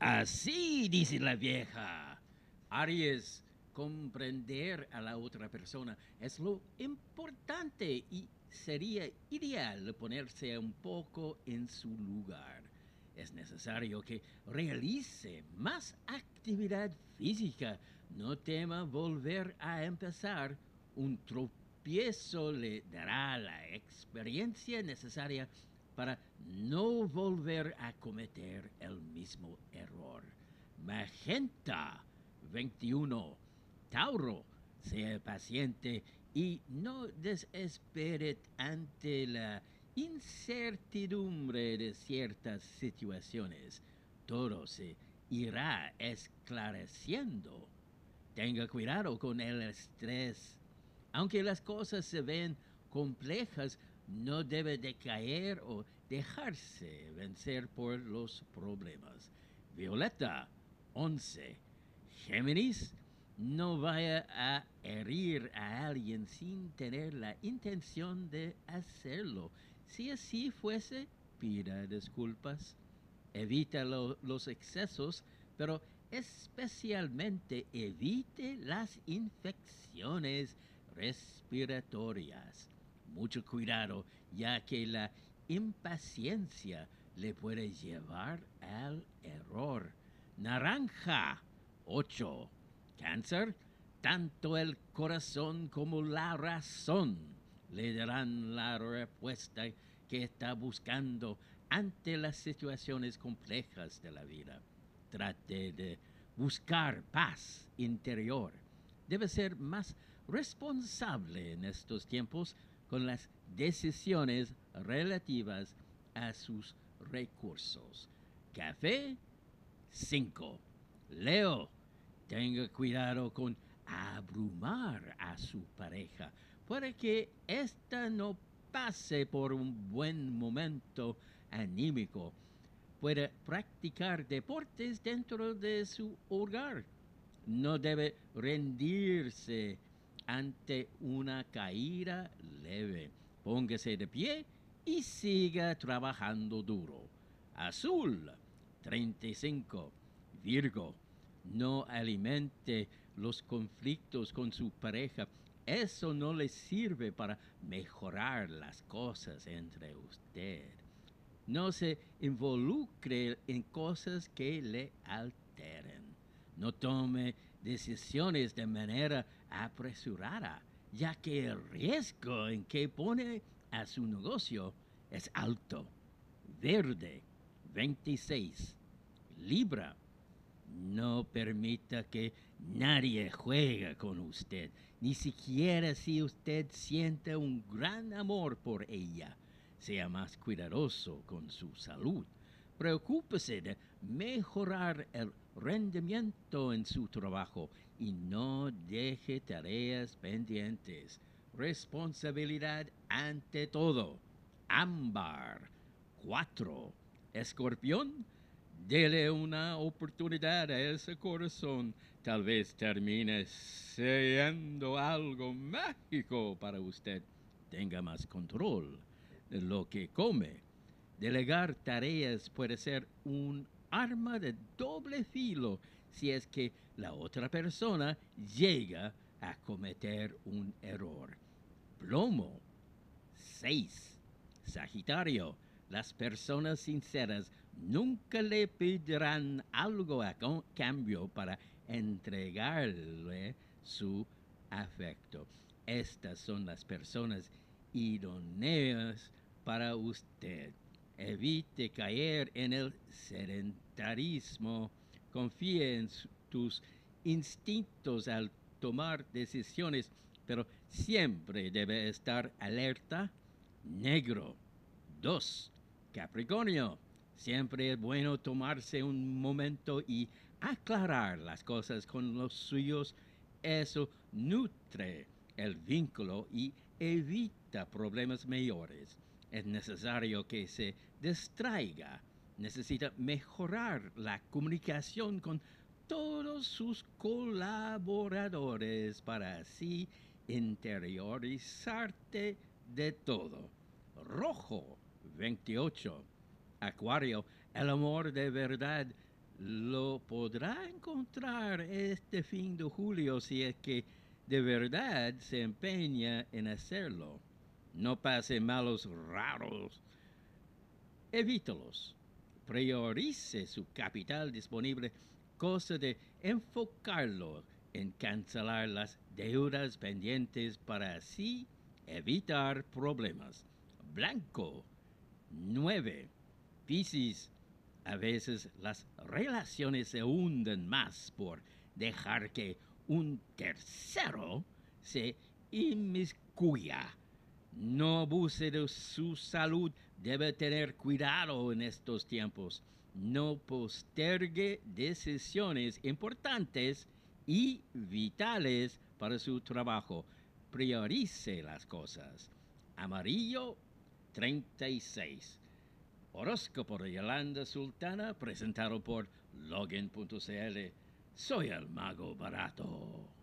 Así dice la vieja. Aries, comprender a la otra persona es lo importante y sería ideal ponerse un poco en su lugar. Es necesario que realice más actividad física. No tema volver a empezar. Un tropiezo le dará la experiencia necesaria para no volver a cometer el mismo error. Magenta 21. Tauro, sea paciente y no desespere ante la incertidumbre de ciertas situaciones. Todo se irá esclareciendo. Tenga cuidado con el estrés. Aunque las cosas se ven complejas, no debe decaer o dejarse vencer por los problemas. Violeta 11. Géminis, no vaya a herir a alguien sin tener la intención de hacerlo. Si así fuese, pida disculpas. Evita los excesos, pero especialmente evite las infecciones respiratorias. Mucho cuidado, ya que la impaciencia le puede llevar al error. Naranja 8. Cáncer, tanto el corazón como la razón le darán la respuesta que está buscando ante las situaciones complejas de la vida. Trate de buscar paz interior. Debe ser más responsable en estos tiempos con las decisiones relativas a sus recursos. Café 5. Leo, tenga cuidado con abrumar a su pareja. Puede que ésta no pase por un buen momento anímico. Puede practicar deportes dentro de su hogar. No debe rendirse ante una caída leve. Póngase de pie y siga trabajando duro. Azul 35. Virgo, no alimente los conflictos con su pareja. Eso no le sirve para mejorar las cosas entre usted. No se involucre en cosas que le alteren. No tome decisiones de manera apresurada, ya que el riesgo en que pone a su negocio es alto. Verde 26. Libra. No permita que nadie juegue con usted, ni siquiera si usted siente un gran amor por ella. Sea más cuidadoso con su salud. Preocúpese de mejorar el rendimiento en su trabajo y no deje tareas pendientes. Responsabilidad ante todo. Ámbar 4. Escorpión, dele una oportunidad a ese corazón. Tal vez termine siendo algo mágico para usted. Tenga más control de lo que come. Delegar tareas puede ser un arma de doble filo si es que la otra persona llega a cometer un error. Plomo 6. Sagitario. Las personas sinceras nunca le pedirán algo a cambio para entregarle su afecto. Estas son las personas idóneas para usted. Evite caer en el sedentarismo. Confíe en tus instintos al tomar decisiones, pero siempre debe estar alerta. Negro. 2. Capricornio. Siempre es bueno tomarse un momento y aclarar las cosas con los suyos. Eso nutre el vínculo y evita problemas mayores es necesario que se distraiga, necesita mejorar la comunicación con todos sus colaboradores para así interiorizarte de todo. Rojo 28. Acuario, el amor de verdad lo podrá encontrar este fin de julio si es que de verdad se empeña en hacerlo. No pase malos raros. Evítalos. Priorice su capital disponible, cosa de enfocarlo en cancelar las deudas pendientes para así evitar problemas. Blanco. 9. Piscis. A veces las relaciones se hunden más por dejar que un tercero se inmiscuya. No abuse de su salud. Debe tener cuidado en estos tiempos. No postergue decisiones importantes y vitales para su trabajo. Priorice las cosas. Amarillo 36. Horóscopo de Yolanda Sultana, presentado por login.cl. Soy el mago barato.